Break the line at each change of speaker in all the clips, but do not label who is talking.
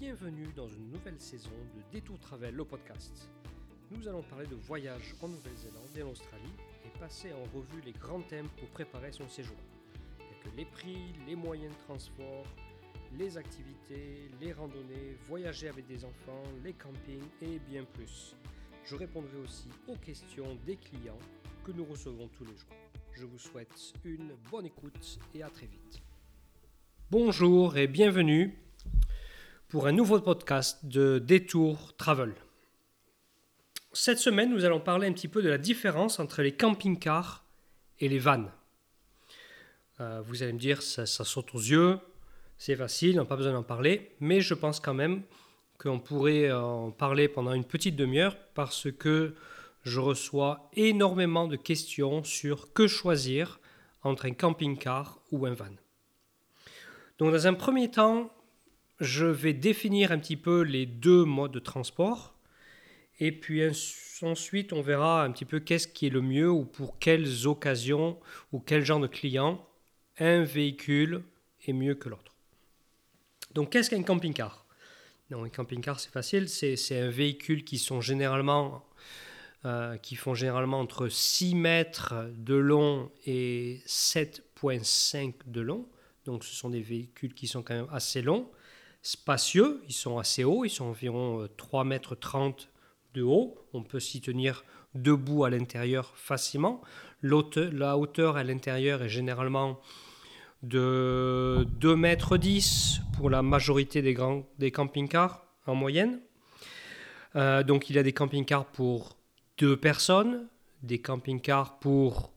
bienvenue dans une nouvelle saison de Détour Travel, le podcast. Nous allons parler de voyages en Nouvelle-Zélande et en Australie et passer en revue les grands thèmes pour préparer son séjour. Que les prix, les moyens de transport, les activités, les randonnées, voyager avec des enfants, les campings et bien plus. Je répondrai aussi aux questions des clients que nous recevons tous les jours. Je vous souhaite une bonne écoute et à très vite. Bonjour et bienvenue pour un nouveau podcast de Détour Travel. Cette semaine, nous allons parler un petit peu de la différence entre les camping-cars et les vannes. Euh, vous allez me dire, ça, ça saute aux yeux, c'est facile, on n'a pas besoin d'en parler, mais je pense quand même qu'on pourrait en parler pendant une petite demi-heure parce que je reçois énormément de questions sur que choisir entre un camping-car ou un van. Donc dans un premier temps, je vais définir un petit peu les deux modes de transport et puis ensuite on verra un petit peu qu'est-ce qui est le mieux ou pour quelles occasions ou quel genre de client un véhicule est mieux que l'autre. Donc qu'est-ce qu'un camping-car? Un camping-car c'est facile, c'est un véhicule qui sont généralement euh, qui font généralement entre 6 mètres de long et 7,5 de long. Donc ce sont des véhicules qui sont quand même assez longs, spacieux, ils sont assez hauts, ils sont environ 3 euh, mètres 30 de haut. On peut s'y tenir debout à l'intérieur facilement. La hauteur à l'intérieur est généralement de 2 mètres 10 pour la majorité des, grands, des camping-cars en moyenne. Euh, donc il y a des camping-cars pour 2 personnes, des camping-cars pour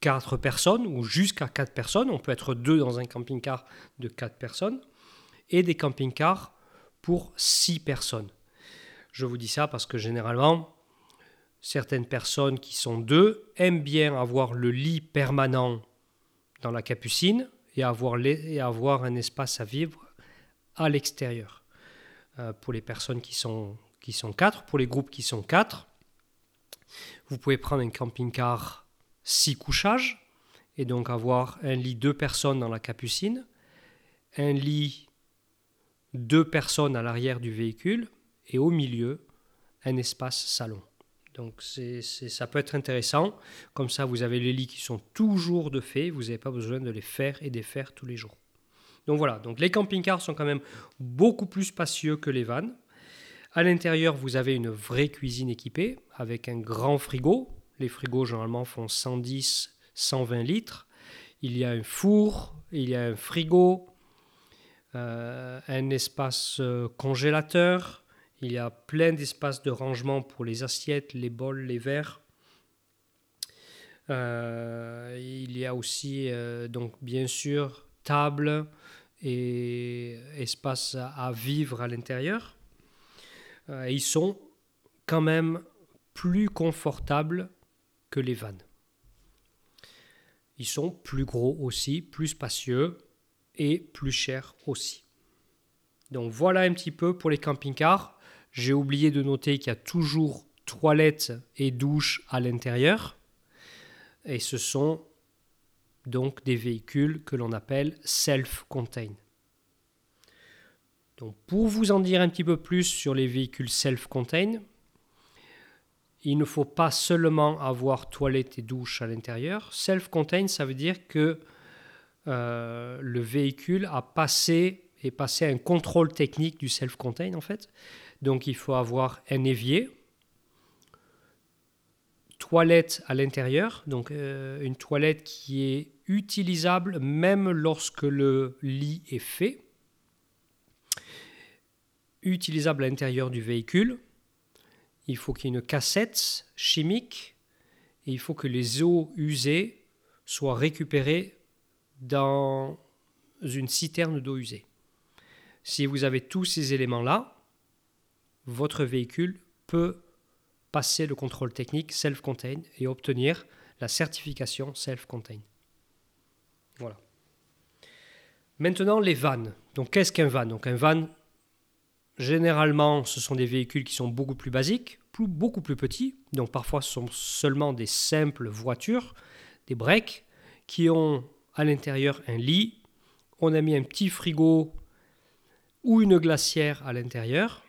4 personnes ou jusqu'à 4 personnes. On peut être deux dans un camping-car de 4 personnes. Et des camping-cars pour 6 personnes. Je vous dis ça parce que généralement, certaines personnes qui sont deux aiment bien avoir le lit permanent dans la capucine et avoir, un espace à vivre à l'extérieur. Euh, pour les personnes qui sont, qui sont quatre, pour les groupes qui sont quatre, vous pouvez prendre un camping-car six couchages et donc avoir un lit deux personnes dans la capucine, un lit deux personnes à l'arrière du véhicule et au milieu un espace salon. Donc c'est, ça peut être intéressant. Comme ça, vous avez les lits qui sont toujours de fait. Vous n'avez pas besoin de les faire et défaire tous les jours. Donc voilà, donc les camping-cars sont quand même beaucoup plus spacieux que les vannes. À l'intérieur, vous avez une vraie cuisine équipée avec un grand frigo. Les frigos généralement font 110, 120 litres. Il y a un four, il y a un frigo, un espace euh, congélateur, il y a plein d'espaces de rangement pour les assiettes, les bols, les verres. Euh, il y a aussi, euh, donc bien sûr, table et espace à, vivre à l'intérieur. Euh, ils sont quand même plus confortables que les vannes. Ils sont plus gros aussi, plus spacieux et plus chers aussi. Donc voilà un petit peu pour les camping-cars. J'ai oublié de noter qu'il y a toujours toilettes et douches à l'intérieur. Et ce sont donc des véhicules que l'on appelle self-contained. Donc pour vous en dire un petit peu plus sur les véhicules self-contained, il ne faut pas seulement avoir toilettes et douches à l'intérieur. Self-contained, ça veut dire que euh, le véhicule a passé, est passé un contrôle technique du self-contained en fait. Donc il faut avoir un évier, toilette à l'intérieur, donc euh, une toilette qui est utilisable même lorsque le lit est fait, utilisable à l'intérieur du véhicule. Il faut qu'il y ait une cassette chimique et il faut que les eaux usées soient récupérées dans une citerne d'eau usée. Si vous avez tous ces éléments-là, votre véhicule peut passer le contrôle technique self-contained et obtenir la certification self-contained. Voilà. Maintenant, les vannes. Donc, qu'est-ce qu'un van? Donc, un van, généralement, ce sont des véhicules qui sont beaucoup plus basiques, beaucoup plus petits. Donc, parfois, ce sont seulement des simples voitures, des breaks, qui ont à l'intérieur un lit. On a mis un petit frigo ou une glacière à l'intérieur.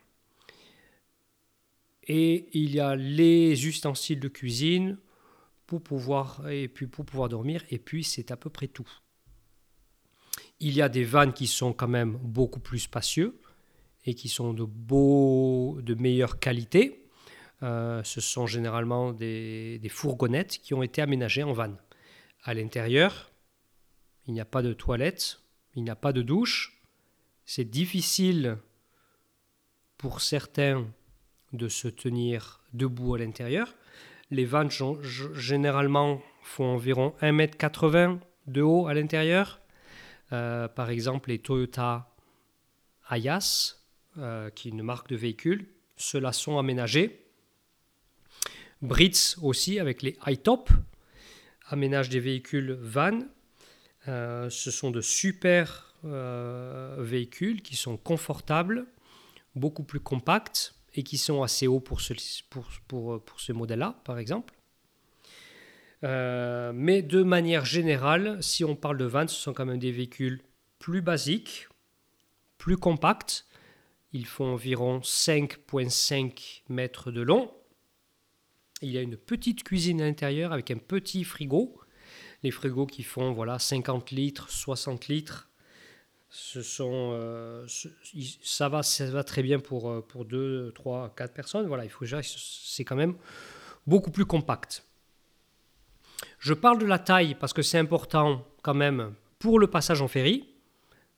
Et il y a les ustensiles de cuisine pour pouvoir, et puis pour pouvoir dormir. Et puis c'est à peu près tout. Il y a des vannes qui sont quand même beaucoup plus spacieux et qui sont de beau, de meilleure qualité. Euh, ce sont généralement des, des, fourgonnettes qui ont été aménagées en van. À l'intérieur, il n'y a pas de toilette, il n'y a pas de douche. C'est difficile pour certains de se tenir debout à l'intérieur. Les vannes généralement font environ 1,80 m de haut à l'intérieur. Euh, par exemple, les Toyota Ayas, euh, qui est une marque de véhicule, ceux-là sont aménagés. Brits aussi, avec les high-top, aménagent des véhicules van. Euh, ce sont de super véhicules qui sont confortables, beaucoup plus compacts et qui sont assez hauts pour pour ce modèle-là, par exemple. Euh, mais de manière générale, si on parle de van, ce sont quand même des véhicules plus basiques, plus compacts. Ils font environ 5,5 mètres de long. Il y a une petite cuisine à l'intérieur avec un petit frigo. Les frigos qui font voilà 50 litres, 60 litres. Ce sont, euh, ça, va, ça va très bien pour, euh, pour 2, 3, 4 personnes. Voilà, il faut c'est quand même beaucoup plus compact. Je parle de la taille parce que c'est important quand même pour le passage en ferry,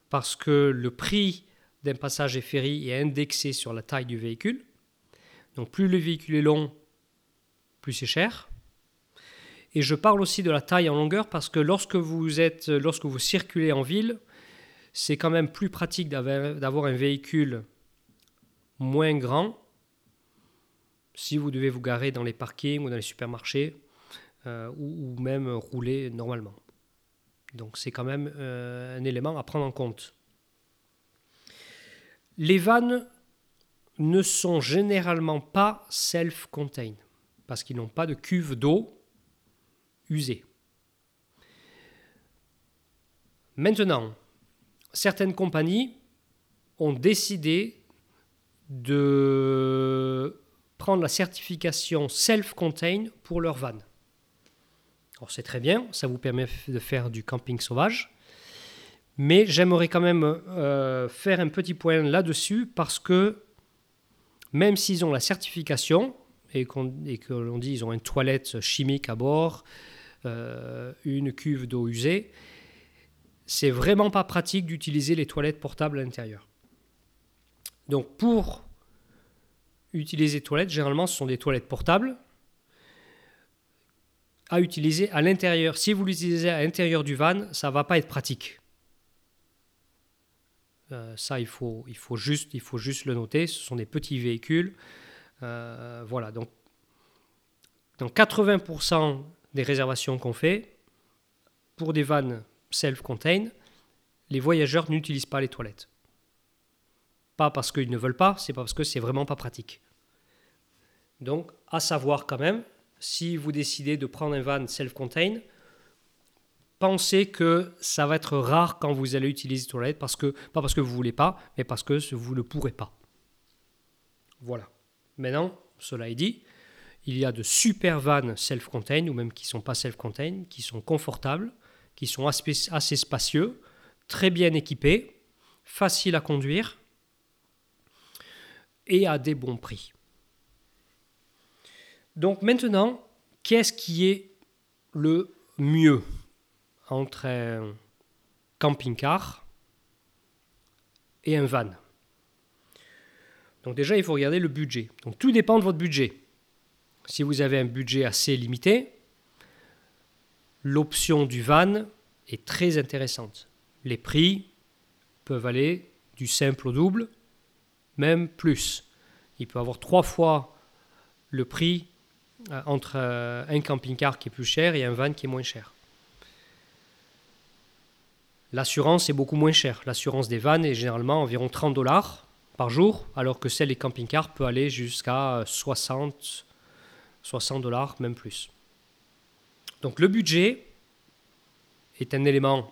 parce que le prix d'un passage en ferry est indexé sur la taille du véhicule. Donc plus le véhicule est long, plus c'est cher. Et je parle aussi de la taille en longueur parce que lorsque vous, êtes, lorsque vous circulez en ville, c'est quand même plus pratique d'avoir un véhicule moins grand si vous devez vous garer dans les parkings ou dans les supermarchés euh, ou, même rouler normalement. Donc c'est quand même euh, un élément à prendre en compte. Les vannes ne sont généralement pas self-contained parce qu'ils n'ont pas de cuve d'eau usée. Maintenant, certaines compagnies ont décidé de prendre la certification self-contained pour leurs vannes. Alors c'est très bien, ça vous permet de faire du camping sauvage. Mais j'aimerais quand même euh, faire un petit point là-dessus parce que même s'ils ont la certification et qu'on dit qu'ils ont une toilette chimique à bord, euh, une cuve d'eau usée, c'est vraiment pas pratique d'utiliser les toilettes portables à l'intérieur. Donc pour utiliser toilettes, généralement ce sont des toilettes portables à utiliser à l'intérieur. Si vous l'utilisez à l'intérieur du van, ça va pas être pratique. Euh, ça, il faut, il, faut juste, il faut juste le noter. Ce sont des petits véhicules. Euh, voilà, donc dans 80% des réservations qu'on fait, pour des vannes self-contained, les voyageurs n'utilisent pas les toilettes. Pas parce qu'ils ne veulent pas, c'est parce que c'est vraiment pas pratique. Donc, à savoir quand même, si vous décidez de prendre un van self-contained, pensez que ça va être rare quand vous allez utiliser les toilettes, parce que, pas parce que vous voulez pas, mais parce que vous ne pourrez pas. Voilà. Maintenant, cela est dit, il y a de super vannes self-contained, ou même qui ne sont pas self-contained, qui sont confortables, qui sont assez spacieux, très bien équipés, faciles à conduire et à des bons prix. Donc maintenant, qu'est-ce qui est le mieux entre un camping-car et un van? Donc déjà, il faut regarder le budget. Donc tout dépend de votre budget. Si vous avez un budget assez limité, l'option du van est très intéressante. Les prix peuvent aller du simple au double, même plus. Il peut avoir trois fois le prix euh, entre euh, un camping-car qui est plus cher et un van qui est moins cher. L'assurance est beaucoup moins chère. L'assurance des vannes est généralement environ 30 dollars par jour, alors que celle des camping-cars peut aller jusqu'à 60, 60 dollars, même plus. Donc le budget est un élément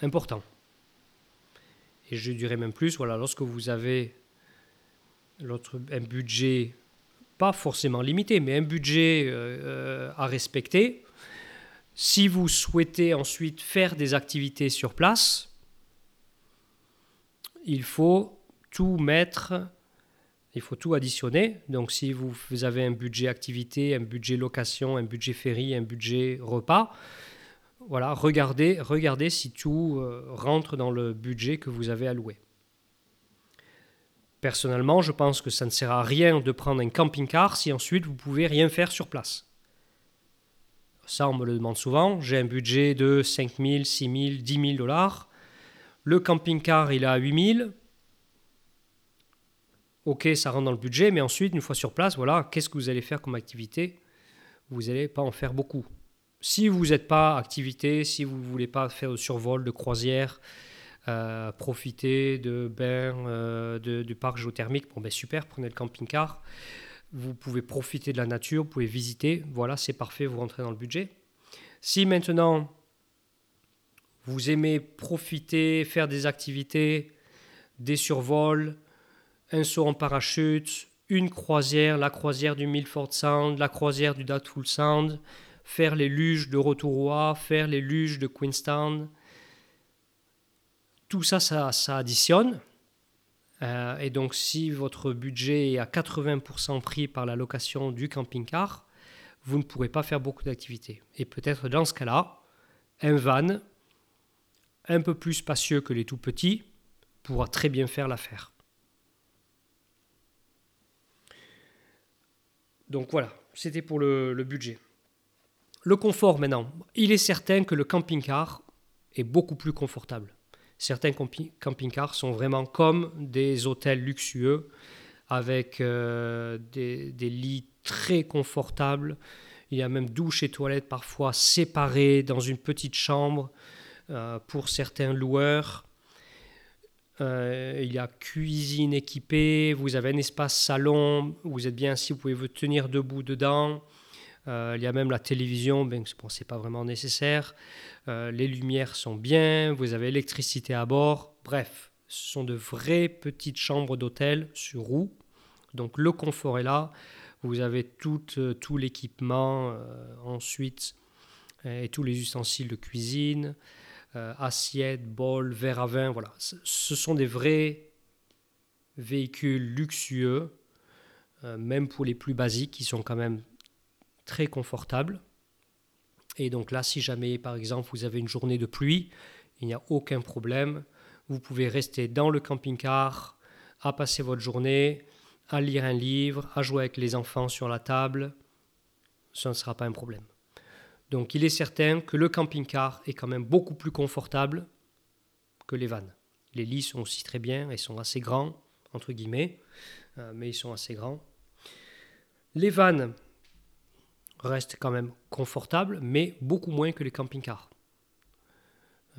important. Et je dirais même plus, voilà, lorsque vous avez un budget, pas forcément limité, mais un budget euh, euh, à respecter, si vous souhaitez ensuite faire des activités sur place, il faut tout mettre, il faut tout additionner. Donc si vous avez un budget activité, un budget location, un budget ferry, un budget repas, voilà, regardez, regardez si tout euh, rentre dans le budget que vous avez alloué. Personnellement, je pense que ça ne sert à rien de prendre un camping-car si ensuite vous pouvez rien faire sur place. Ça, on me le demande souvent. J'ai un budget de 5 000, 6 000, 10 000 dollars. Le camping-car, il à 8 000. Ok, ça rentre dans le budget, mais ensuite, une fois sur place, voilà, qu'est-ce que vous allez faire comme activité? Vous n'allez pas en faire beaucoup. Si vous n'êtes pas activité, si vous ne voulez pas faire de survol, de croisière, euh, profiter de euh, du parc géothermique, bon ben super, prenez le camping-car. Vous pouvez profiter de la nature, vous pouvez visiter, voilà, c'est parfait, vous rentrez dans le budget. Si maintenant vous aimez profiter, faire des activités, des survols, un saut en parachute, une croisière, la croisière du Milford Sound, la croisière du Doubtful Sound, faire les luges de Rotorua, faire les luges de Queenstown. Tout ça, ça, additionne. Euh, et donc, si votre budget est à 80% pris par la location du camping-car, vous ne pourrez pas faire beaucoup d'activités. Et peut-être dans ce cas-là, un van un peu plus spacieux que les tout petits pourra très bien faire l'affaire. Donc voilà, c'était pour le budget. Le confort maintenant. Il est certain que le camping-car est beaucoup plus confortable. Certains camping-cars sont vraiment comme des hôtels luxueux avec euh, des, lits très confortables. Il y a même douche et toilettes parfois séparées dans une petite chambre euh, pour certains loueurs. Euh, il y a cuisine équipée, vous avez un espace salon, vous êtes bien assis, vous pouvez vous tenir debout dedans. Euh, il y a même la télévision, ben, bon, ce n'est pas vraiment nécessaire. Euh, les lumières sont bien, vous avez l'électricité à bord. Bref, ce sont de vraies petites chambres d'hôtel sur roues. Donc le confort est là. Vous avez tout l'équipement ensuite et tous les ustensiles de cuisine, assiettes, bols, verres à vin. Voilà, ce sont des vrais véhicules luxueux, même pour les plus basiques, qui sont quand même très confortable. Et donc là, si jamais, par exemple, vous avez une journée de pluie, il n'y a aucun problème. Vous pouvez rester dans le camping-car, à passer votre journée, à lire un livre, à jouer avec les enfants sur la table. Ce ne sera pas un problème. Donc il est certain que le camping-car est quand même beaucoup plus confortable que les vannes. Les lits sont aussi très bien, ils sont assez grands, entre guillemets, euh, mais ils sont assez grands. Les vannes, reste quand même confortable, mais beaucoup moins que les camping-cars.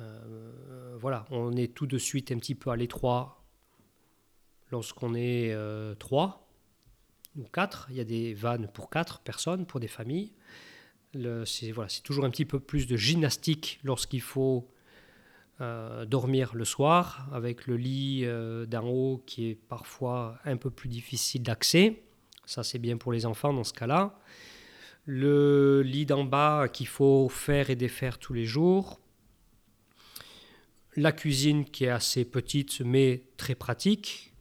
Euh, voilà, on est tout de suite un petit peu à l'étroit lorsqu'on est euh, trois ou quatre. Il y a des vannes pour quatre personnes, pour des familles. C'est voilà, toujours un petit peu plus de gymnastique lorsqu'il faut euh, dormir le soir, avec le lit d'en haut qui est parfois un peu plus difficile d'accès. Ça, c'est bien pour les enfants dans ce cas-là. Le lit d'en bas qu'il faut faire et défaire tous les jours, la cuisine qui est assez petite mais très pratique,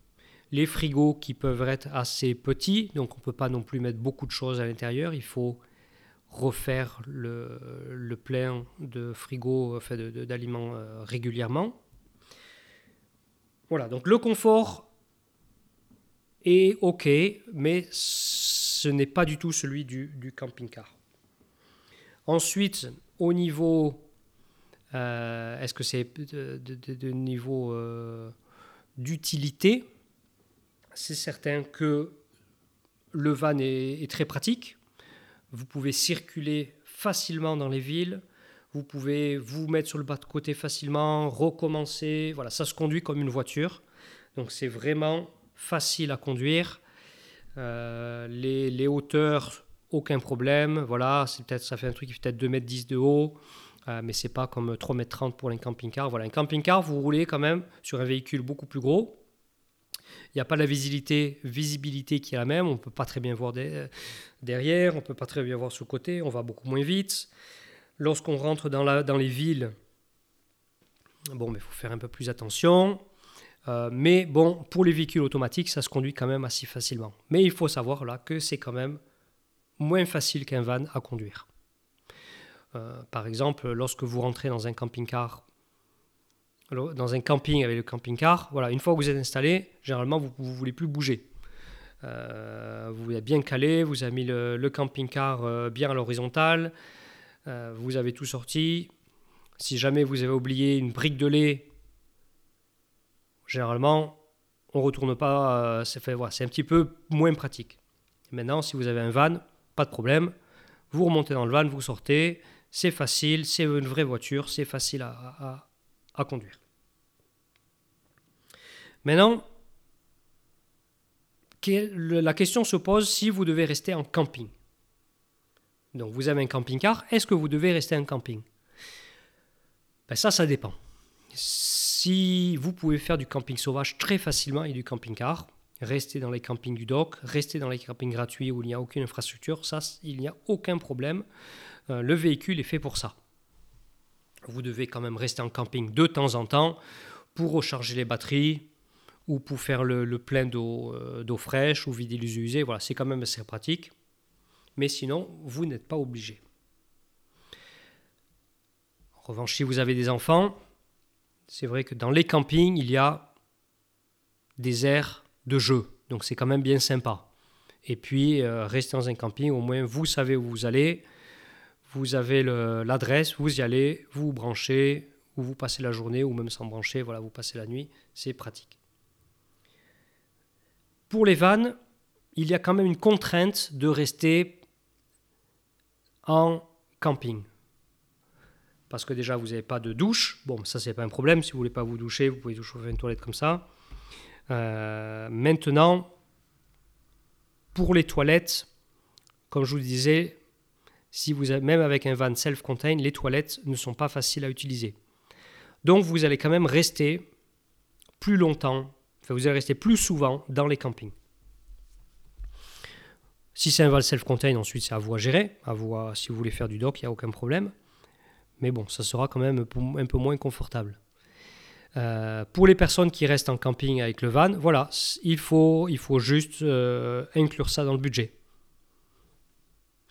les frigos qui peuvent être assez petits, donc on ne peut pas non plus mettre beaucoup de choses à l'intérieur, il faut refaire le, plein de frigo, enfin d'aliments euh, régulièrement. Voilà, donc le confort est ok, mais ce n'est pas du tout celui du, camping-car. Ensuite, au niveau, euh, est-ce que c'est de, niveau euh, d'utilité? C'est certain que le van est, très pratique. Vous pouvez circuler facilement dans les villes. Vous pouvez vous mettre sur le bas de côté facilement, recommencer. Voilà, ça se conduit comme une voiture. Donc c'est vraiment facile à conduire. Euh, les, hauteurs, aucun problème. Voilà, c'est peut-être, ça fait un truc qui fait peut-être 2 mètres 10 de haut, euh, mais c'est pas comme 3,30 m pour un camping-car. Voilà, un camping-car, vous roulez quand même sur un véhicule beaucoup plus gros. Il n'y a pas la visibilité, visibilité qui est la même. On ne peut pas très bien voir derrière, on ne peut pas très bien voir le côté, on va beaucoup moins vite. Lorsqu'on rentre dans les villes, bon, il faut faire un peu plus attention. Euh, mais bon, pour les véhicules automatiques, ça se conduit quand même assez facilement. Mais il faut savoir là que c'est quand même moins facile qu'un van à conduire. Euh, par exemple, lorsque vous rentrez dans un camping-car, dans un camping avec le camping-car, voilà, une fois que vous êtes installé, généralement vous ne voulez plus bouger. Euh, vous êtes bien calé, vous avez mis le, camping-car bien à l'horizontale, vous avez tout sorti. Si jamais vous avez oublié une brique de lait généralement, on ne retourne pas. Euh, c'est un petit peu moins pratique. Maintenant, si vous avez un van, pas de problème. Vous remontez dans le van, vous sortez. C'est facile, c'est une vraie voiture, c'est facile à, conduire. Maintenant, la question se pose si vous devez rester en camping. Donc vous avez un camping-car, est-ce que vous devez rester en camping? Ben Ça, ça dépend. Si vous pouvez faire du camping sauvage très facilement et du camping-car, rester dans les campings du dock, rester dans les campings gratuits où il n'y a aucune infrastructure, ça, il n'y a aucun problème. Euh, le véhicule est fait pour ça. Vous devez quand même rester en camping de temps en temps pour recharger les batteries ou pour faire le, plein euh, d'eau fraîche ou vider les usés. Voilà, c'est quand même assez pratique. Mais sinon, vous n'êtes pas obligé. En revanche, si vous avez des enfants, c'est vrai que dans les campings, il y a des aires de jeu. Donc c'est quand même bien sympa. Et puis, euh, rester dans un camping, au moins vous savez où vous allez. Vous avez l'adresse, vous y allez, vous branchez, ou vous passez la journée, ou même sans brancher, voilà, vous passez la nuit. C'est pratique. Pour les vannes, il y a quand même une contrainte de rester en camping parce que déjà vous n'avez pas de douche. Bon, ça c'est pas un problème. Si vous voulez pas vous doucher, vous pouvez vous chauffer une toilette comme ça. Euh, maintenant, pour les toilettes, comme je vous le disais, si vous même avec un van self-contained, les toilettes ne sont pas faciles à utiliser. Donc vous allez quand même rester plus longtemps, enfin vous allez rester plus souvent dans les campings. Si c'est un van self-contained, ensuite c'est à vous à gérer. À si vous voulez faire du dock, il n'y a aucun problème. Mais bon, ça sera quand même un peu moins confortable. Euh, pour les personnes qui restent en camping avec le van, voilà, il faut, il faut juste euh, inclure ça dans le budget.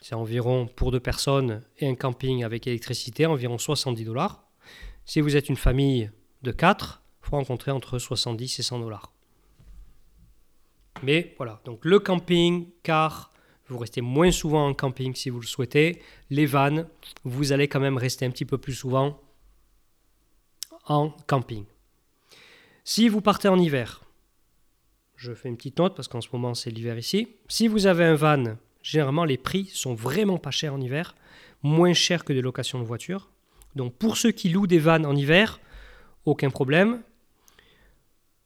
C'est environ pour deux personnes et un camping avec électricité, environ 70 dollars. Si vous êtes une famille de 4, il faut rencontrer entre 70 et 100 dollars. Mais voilà, donc le camping, car vous restez moins souvent en camping si vous le souhaitez. Les vannes, vous allez quand même rester un petit peu plus souvent en camping. Si vous partez en hiver, je fais une petite note parce qu'en ce moment c'est l'hiver ici. Si vous avez un van, généralement les prix sont vraiment pas chers en hiver, moins chers que des locations de voitures. Donc pour ceux qui louent des vannes en hiver, aucun problème.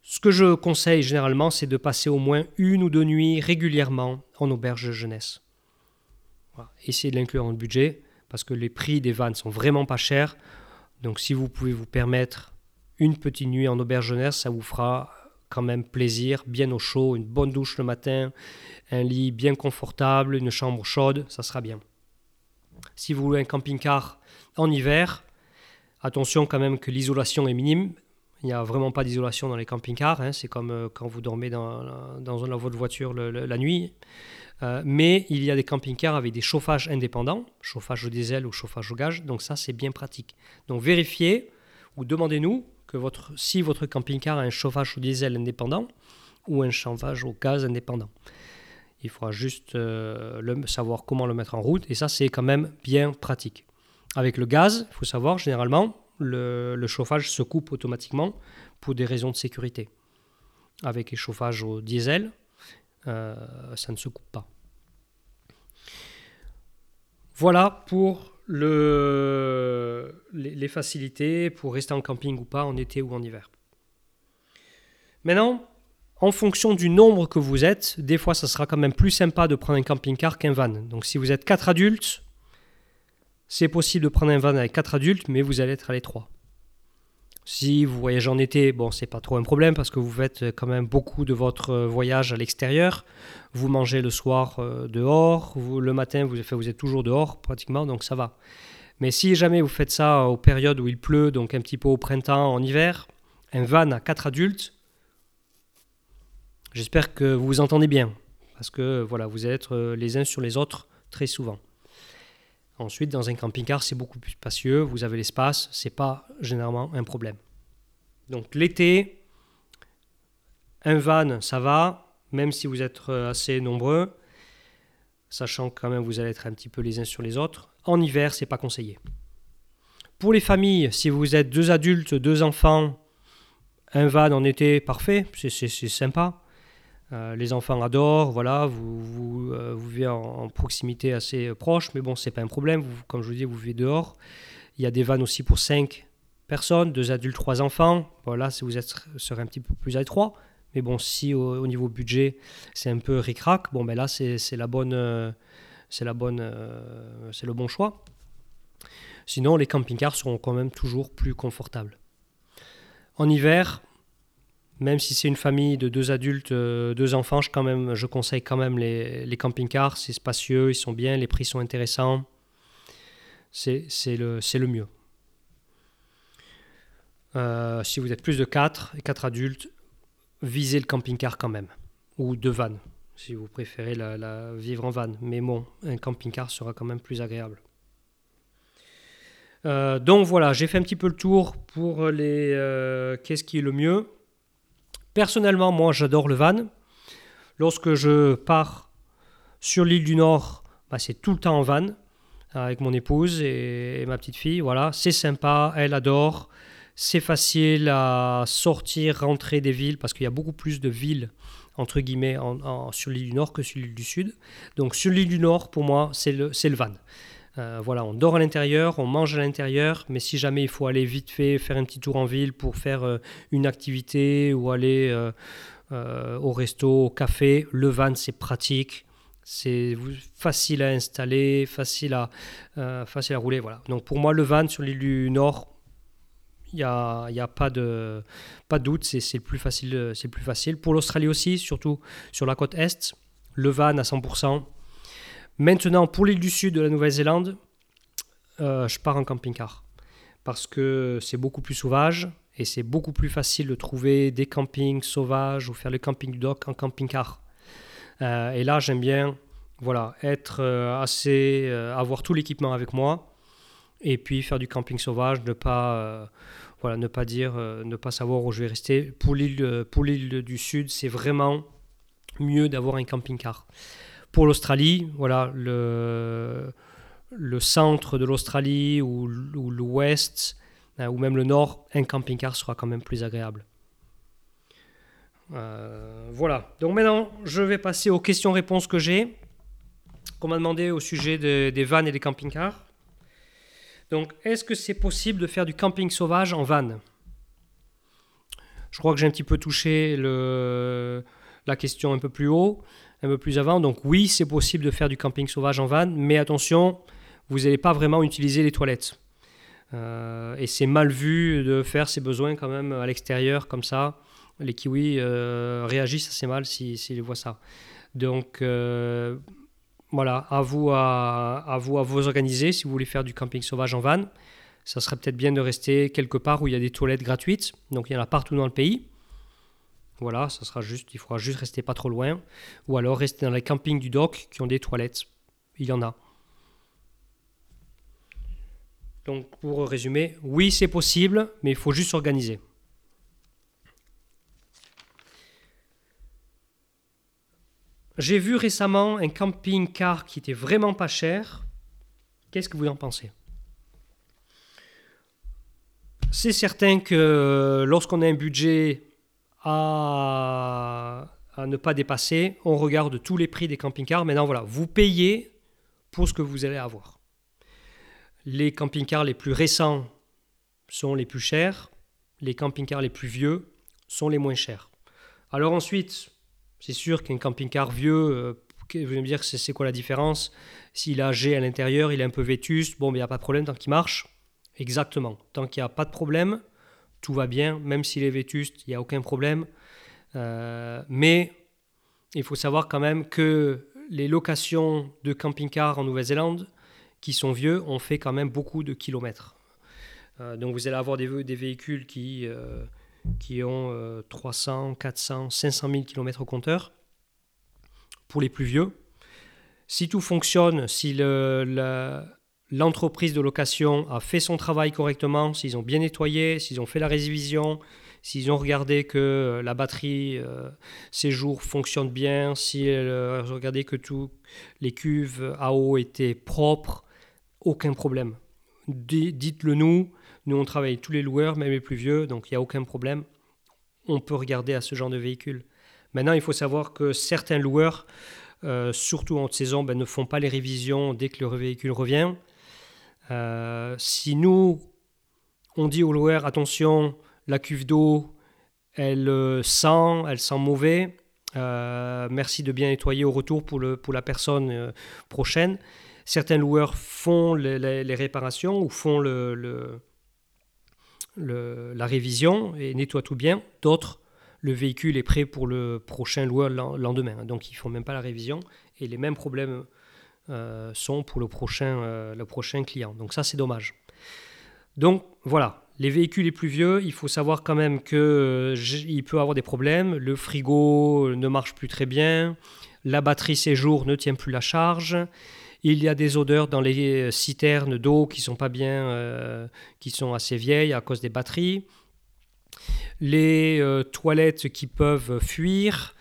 Ce que je conseille généralement, c'est de passer au moins une ou deux nuits régulièrement en auberge jeunesse. Essayez de l'inclure dans le budget parce que les prix des vannes sont vraiment pas chers. Donc si vous pouvez vous permettre une petite nuit en auberge jeunesse, ça vous fera quand même plaisir, bien au chaud, une bonne douche le matin, un lit bien confortable, une chambre chaude, ça sera bien. Si vous voulez un camping-car en hiver, attention quand même que l'isolation est minime, il n'y a vraiment pas d'isolation dans les camping-cars. Hein. C'est comme euh, quand vous dormez dans, votre voiture la nuit. Euh, mais il y a des camping-cars avec des chauffages indépendants, chauffage au diesel ou chauffage au gaz. Donc ça, c'est bien pratique. Donc vérifiez ou demandez-nous votre, si votre camping-car a un chauffage au diesel indépendant ou un chauffage au gaz indépendant. Il faudra juste euh, le, savoir comment le mettre en route. Et ça, c'est quand même bien pratique. Avec le gaz, il faut savoir, généralement, le, chauffage se coupe automatiquement pour des raisons de sécurité. Avec les chauffages au diesel, euh, ça ne se coupe pas. Voilà pour le, les, facilités pour rester en camping ou pas en été ou en hiver. Maintenant, en fonction du nombre que vous êtes, des fois ça sera quand même plus sympa de prendre un camping-car qu'un van. Donc si vous êtes quatre adultes, c'est possible de prendre un van avec 4 adultes, mais vous allez être à l'étroit. Si vous voyagez en été, bon, c'est pas trop un problème parce que vous faites quand même beaucoup de votre voyage à l'extérieur. Vous mangez le soir euh, dehors, vous, le matin, vous, vous êtes toujours dehors pratiquement, donc ça va. Mais si jamais vous faites ça aux périodes où il pleut, donc un petit peu au printemps, en hiver, un van à 4 adultes, j'espère que vous vous entendez bien parce que voilà, vous euh, les uns sur les autres très souvent. Ensuite, dans un camping-car, c'est beaucoup plus spacieux, vous avez l'espace, c'est pas généralement un problème. Donc l'été, un van, ça va, même si vous êtes euh, assez nombreux, sachant que quand même vous allez être un petit peu les uns sur les autres. En hiver, c'est pas conseillé. Pour les familles, si vous êtes deux adultes, deux enfants, un van en été, parfait, c'est sympa. Euh, les enfants adorent, voilà, vous, euh, vivez en, proximité assez proche, mais bon, c'est pas un problème. comme je vous dis, vous vivez dehors. Il y a des vannes aussi pour 5 personnes, deux adultes, trois enfants. Voilà, si vous êtes, serez un petit peu plus étroit. Mais bon, si au, niveau budget, c'est un peu ric-rac, bon, ben là, c'est la bonne, euh, c'est la bonne, c'est le bon choix. Sinon, les camping-cars seront quand même toujours plus confortables. En hiver, même si c'est une famille de deux adultes, euh, deux enfants, je, conseille quand même les, camping-cars. C'est spacieux, ils sont bien, les prix sont intéressants. C'est le, mieux. Euh, si vous êtes plus de 4 et 4 adultes, visez le camping-car quand même. Ou deux vannes, si vous préférez vivre en van. Mais bon, un camping-car sera quand même plus agréable. Euh, donc voilà, j'ai fait un petit peu le tour pour les qu'est-ce qui est le mieux. Personnellement, moi, j'adore le van. Lorsque je pars sur l'île du Nord, bah, c'est tout le temps en van avec mon épouse et, ma petite fille. Voilà, c'est sympa, elle adore. C'est facile à sortir, rentrer des villes parce qu'il y a beaucoup plus de villes entre guillemets sur l'île du Nord que sur l'île du Sud. Donc sur l'île du Nord, pour moi, c'est le van. Euh, voilà, on dort à l'intérieur, on mange à l'intérieur, mais si jamais il faut aller vite fait faire un petit tour en ville pour faire euh, une activité ou aller euh, au resto, au café, le van c'est pratique, c'est facile à installer, facile à, facile à rouler. Voilà. Donc pour moi, le van sur l'île du Nord, il n'y a, y a pas, de, pas doute, c'est plus, facile, plus facile. Pour l'Australie aussi, surtout sur la côte Est, le van à 100%. Maintenant, pour l'île du Sud de la Nouvelle-Zélande, euh, je pars en camping-car. Parce que c'est beaucoup plus sauvage et c'est beaucoup plus facile de trouver des campings sauvages ou faire le camping dock en camping-car. Euh, et là, j'aime bien voilà, être euh, assez. avoir tout l'équipement avec moi et puis faire du camping sauvage, ne pas. voilà, ne pas dire, ne pas savoir où je vais rester. Pour l'île, pour l'île du Sud, c'est vraiment mieux d'avoir un camping-car. Pour l'Australie, voilà, le, centre de l'Australie ou, l'ouest, euh, ou même le nord, un camping-car sera quand même plus agréable. Euh, voilà. Donc maintenant, je vais passer aux questions-réponses que j'ai, qu'on m'a demandé au sujet des vannes et des camping-cars. Donc, est-ce que c'est possible de faire du camping sauvage en van? Je crois que j'ai un petit peu touché la question un peu plus haut un peu plus avant. Donc oui, c'est possible de faire du camping sauvage en van, mais attention, vous n'allez pas vraiment utiliser les toilettes. Euh, et c'est mal vu de faire ses besoins quand même à l'extérieur comme ça. Les kiwis euh, réagissent assez mal s'ils si, voient ça. Donc euh, voilà, à vous à, à vous à vous organiser si vous voulez faire du camping sauvage en van. Ça serait peut-être bien de rester quelque part où il y a des toilettes gratuites. Donc il y en a partout dans le pays. Voilà, ça sera juste, il faudra juste rester pas trop loin. Ou alors rester dans les campings du dock qui ont des toilettes. Il y en a. Donc pour résumer, oui c'est possible, mais il faut juste s'organiser. J'ai vu récemment un camping-car qui était vraiment pas cher. Qu'est-ce que vous en pensez? C'est certain que lorsqu'on a un budget à, ne pas dépasser. On regarde tous les prix des camping-cars. Maintenant, voilà, vous payez pour ce que vous allez avoir. Les camping-cars les plus récents sont les plus chers. Les camping-cars les plus vieux sont les moins chers. Alors ensuite, c'est sûr qu'un camping-car vieux, vous allez me dire c'est quoi la différence? S'il a G à l'intérieur, il est un peu vétuste, bon, il n'y a pas de problème tant qu'il marche. Exactement. Tant qu'il n'y a pas de problème, tout va bien. Même s'il est vétuste, il n'y a aucun problème. Euh, mais il faut savoir quand même que les locations de camping-car en Nouvelle-Zélande, qui sont vieux, ont fait quand même beaucoup de kilomètres. Euh, donc vous allez avoir des, véhicules qui, euh, ont 300, 400, 500 000 km au compteur pour les plus vieux. Si tout fonctionne, si l'entreprise de location a fait son travail correctement, s'ils ont bien nettoyé, s'ils ont fait la révision, s'ils ont regardé que la batterie euh, séjour fonctionne bien, s'ils ont regardé que tous les cuves à eau étaient propres, aucun problème. Dites-le nous, nous on travaille tous les loueurs, même les plus vieux, donc il n'y a aucun problème. On peut regarder à ce genre de véhicule. Maintenant, il faut savoir que certains loueurs, euh, surtout en saison, ben, ne font pas les révisions dès que le véhicule revient. Euh, si nous, on dit aux loueurs, attention, la cuve d'eau, elle euh, sent, elle sent mauvais, merci de bien nettoyer au retour pour, le, pour la personne prochaine. Certains loueurs font les, réparations ou font le, le, la révision et nettoient tout bien. D'autres le véhicule est prêt pour le prochain loueur le lendemain. Donc ils ne font même pas la révision et les mêmes problèmes euh, sont pour le prochain, euh, le prochain client. Donc ça c'est dommage. Donc voilà, les véhicules les plus vieux, il faut savoir quand même qu'il euh, peut avoir des problèmes. Le frigo ne marche plus très bien, la batterie séjour ne tient plus la charge. Il y a des odeurs dans les citernes d'eau qui sont pas bien, qui sont assez vieilles à cause des batteries les euh, toilettes qui peuvent fuir,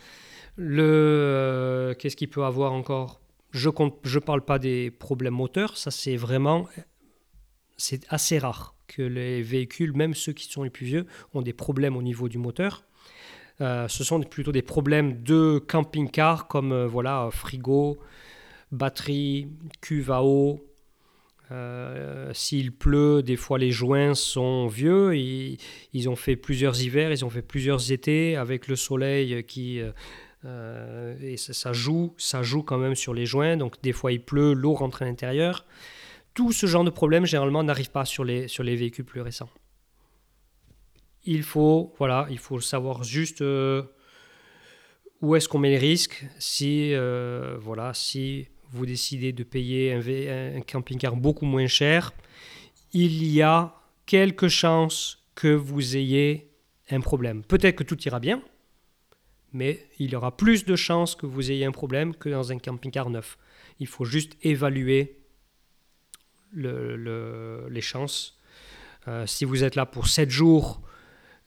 le euh, qu'est-ce qu'il peut avoir encore? Je ne parle pas des problèmes moteurs, ça c'est vraiment c'est assez rare que les véhicules, même ceux qui sont les plus vieux, ont des problèmes au niveau du moteur. Euh, ce sont plutôt des problèmes de camping-car comme voilà frigo, batterie, cuve à eau, euh, s'il pleut, des fois les joints sont vieux. Ils, ont fait plusieurs hivers, ils ont fait plusieurs étés avec le soleil qui euh, euh, et ça, joue, ça joue quand même sur les joints. Donc des fois il pleut, l'eau rentre à l'intérieur. Tout ce genre de problème généralement n'arrive pas sur les sur les véhicules plus récents. Il faut voilà, il faut savoir juste où est-ce qu'on met les risques. Si voilà, si vous décidez de payer un, camping-car beaucoup moins cher, il y a quelques chances que vous ayez un problème. Peut-être que tout ira bien, mais il y aura plus de chances que vous ayez un problème que dans un camping-car neuf. Il faut juste évaluer les chances. Euh, si vous êtes là pour 7 jours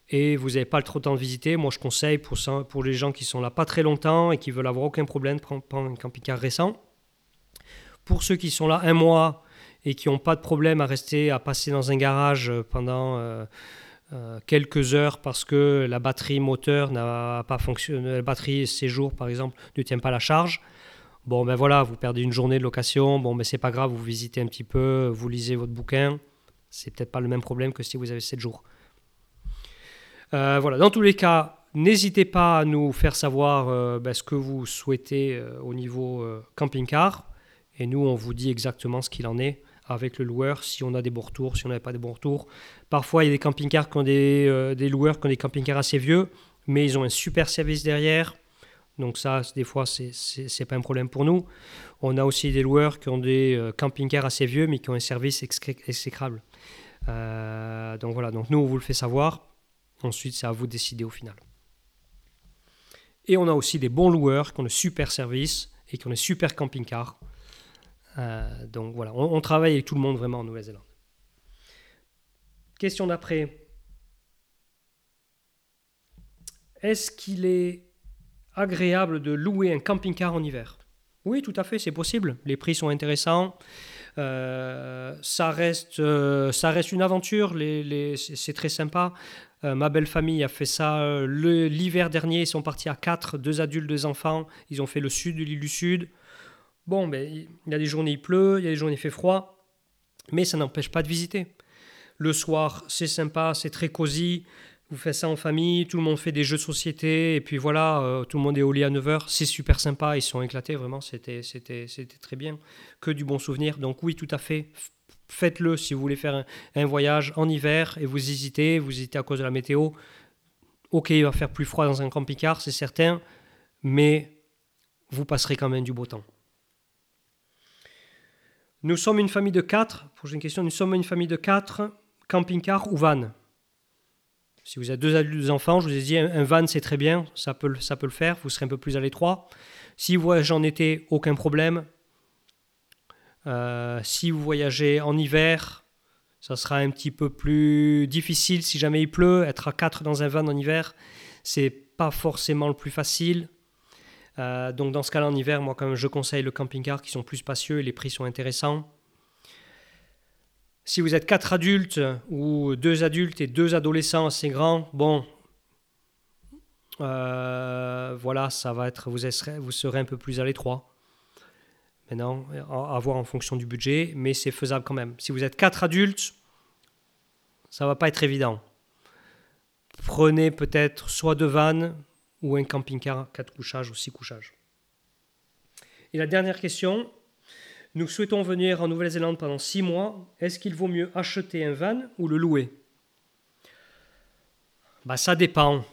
et vous n'avez pas trop de temps de visiter, moi je conseille pour, les gens qui sont là pas très longtemps et qui veulent avoir aucun problème prendre un camping-car récent. Pour ceux qui sont là un mois et qui n'ont pas de problème à rester, à passer dans un garage pendant euh, euh, quelques heures parce que la batterie moteur n'a pas fonctionné, la batterie séjour par exemple ne tient pas la charge. Bon ben voilà, vous perdez une journée de location, bon ben c'est pas grave, vous visitez un petit peu, vous lisez votre bouquin, c'est peut-être pas le même problème que si vous avez 7 jours. Euh, voilà, dans tous les cas, n'hésitez pas à nous faire savoir ben, ce que vous souhaitez au niveau camping-car. Et nous, on vous dit exactement ce qu'il en est avec le loueur, si on a des bons retours, si on n'a pas des bons retours. Parfois, il y a des camping-cars qui ont des, euh, des loueurs qui ont des camping-cars assez vieux, mais ils ont un super service derrière. Donc ça, des fois, c'est n'est pas un problème pour nous. On a aussi des loueurs qui ont des euh, camping-cars assez vieux, mais qui ont un service exécrable. Euh, donc voilà, donc nous, on vous le fait savoir. Ensuite, c'est à vous de décider au final. Et on a aussi des bons loueurs qui ont de super services et qui ont des super camping-cars. Euh, donc voilà, on, travaille avec tout le monde vraiment en Nouvelle-Zélande. Question d'après. Est-ce qu'il est agréable de louer un camping-car en hiver? Oui, tout à fait, c'est possible. Les prix sont intéressants. Euh, ça, reste, euh, ça reste une aventure, c'est très sympa. ma belle famille a fait ça l'hiver dernier. Ils sont partis à 4, deux adultes, deux enfants. Ils ont fait le sud de l'île du Sud. Bon, ben, il y a des journées il pleut, il y a des journées il fait froid, mais ça n'empêche pas de visiter. Le soir, c'est sympa, c'est très cosy. Vous faites ça en famille, tout le monde fait des jeux de société, et puis voilà, euh, tout le monde est au lit à 9h. C'est super sympa, ils sont éclatés, vraiment, c'était très bien. Que du bon souvenir. Donc oui, tout à fait. Faites-le si vous voulez faire un, voyage en hiver et vous hésitez, vous hésitez à cause de la météo. Ok, il va faire plus froid dans un camping-car, c'est certain, mais vous passerez quand même du beau temps. Nous sommes une famille de quatre. Prochaine question. Nous sommes une famille de quatre, camping-car ou van? Si vous êtes deux enfants, je vous ai dit, un, van c'est très bien, ça peut, ça peut le faire, vous serez un peu plus à l'étroit. Si vous voyagez en été, aucun problème. Euh, si vous voyagez en hiver, ça sera un petit peu plus difficile si jamais il pleut. Être à quatre dans un van en hiver, c'est pas forcément le plus facile. Euh, donc dans ce cas-là, en hiver, moi, quand je conseille le camping-car qui sont plus spacieux et les prix sont intéressants. Si vous êtes quatre adultes ou deux adultes et deux adolescents assez grands, bon, euh, voilà, ça va être, vous, serez, vous serez un peu plus à l'étroit. Maintenant, à voir en fonction du budget, mais c'est faisable quand même. Si vous êtes quatre adultes, ça va pas être évident. Prenez peut-être soit deux vannes, ou un camping-car 4 couchages ou 6 couchages. Et la dernière question, nous souhaitons venir en Nouvelle-Zélande pendant 6 mois. Est-ce qu'il vaut mieux acheter un van ou le louer? Bah, Ça dépend.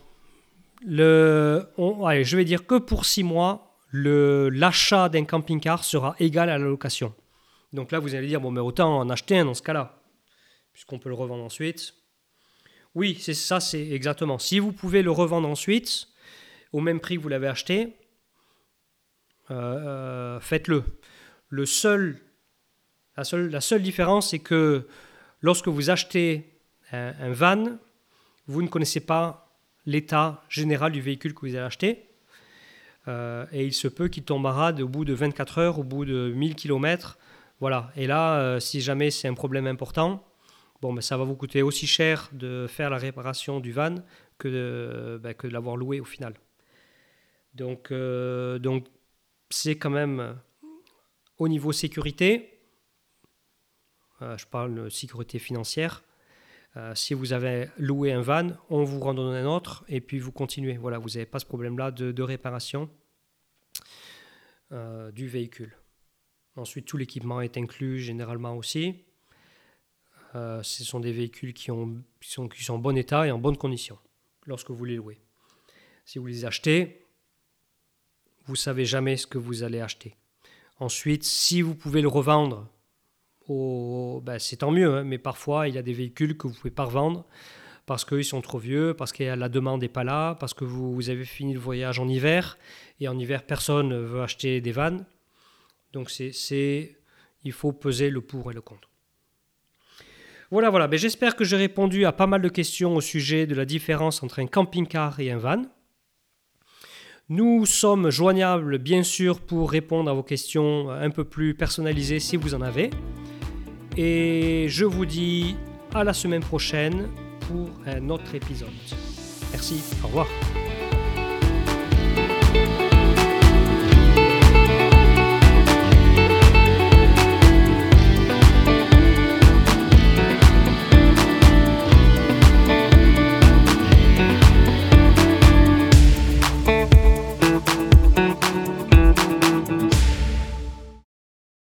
Le, allez, je vais dire que pour 6 mois, l'achat d'un camping-car sera égal à la location. Donc là, vous allez dire, bon, mais autant en acheter un dans ce cas-là, puisqu'on peut le revendre ensuite. Oui, c'est ça, c'est exactement. Si vous pouvez le revendre ensuite, au même prix que vous l'avez acheté, euh, euh, faites-le. La, seule, différence, c'est que lorsque vous achetez un, van, vous ne connaissez pas l'état général du véhicule que vous avez acheté. Euh, et il se peut qu'il tombe à rade au bout de 24 heures, au bout de 1000 km. Voilà. Et là, si jamais c'est un problème important, bon, ben, ça va vous coûter aussi cher de faire la réparation du van que ben, que de l'avoir loué au final. Donc, euh, donc c'est quand même euh, au niveau sécurité, euh, je parle de sécurité financière. si vous avez loué un van, on vous en donne un autre et puis vous continuez. Voilà, vous n'avez pas ce problème-là de, réparation du véhicule. Ensuite, tout l'équipement est inclus généralement aussi. ce sont des véhicules qui, sont, qui sont en bon état et en bonne condition lorsque vous les louez. Si vous les achetez, vous savez jamais ce que vous allez acheter. Ensuite, si vous pouvez le revendre, ben, c'est tant mieux, hein, mais parfois il y a des véhicules que vous ne pouvez pas revendre parce qu'ils sont trop vieux, parce que la demande n'est pas là, parce que vous, avez fini le voyage en hiver, et en hiver personne ne veut acheter des vannes. Donc il faut peser le pour et le contre. Voilà, voilà. Ben, j'espère que j'ai répondu à pas mal de questions au sujet de la différence entre un camping-car et un van. Nous sommes joignables bien sûr pour répondre à vos questions un peu plus personnalisées si vous en avez. Et je vous dis à la semaine prochaine pour un autre épisode. Merci, au revoir.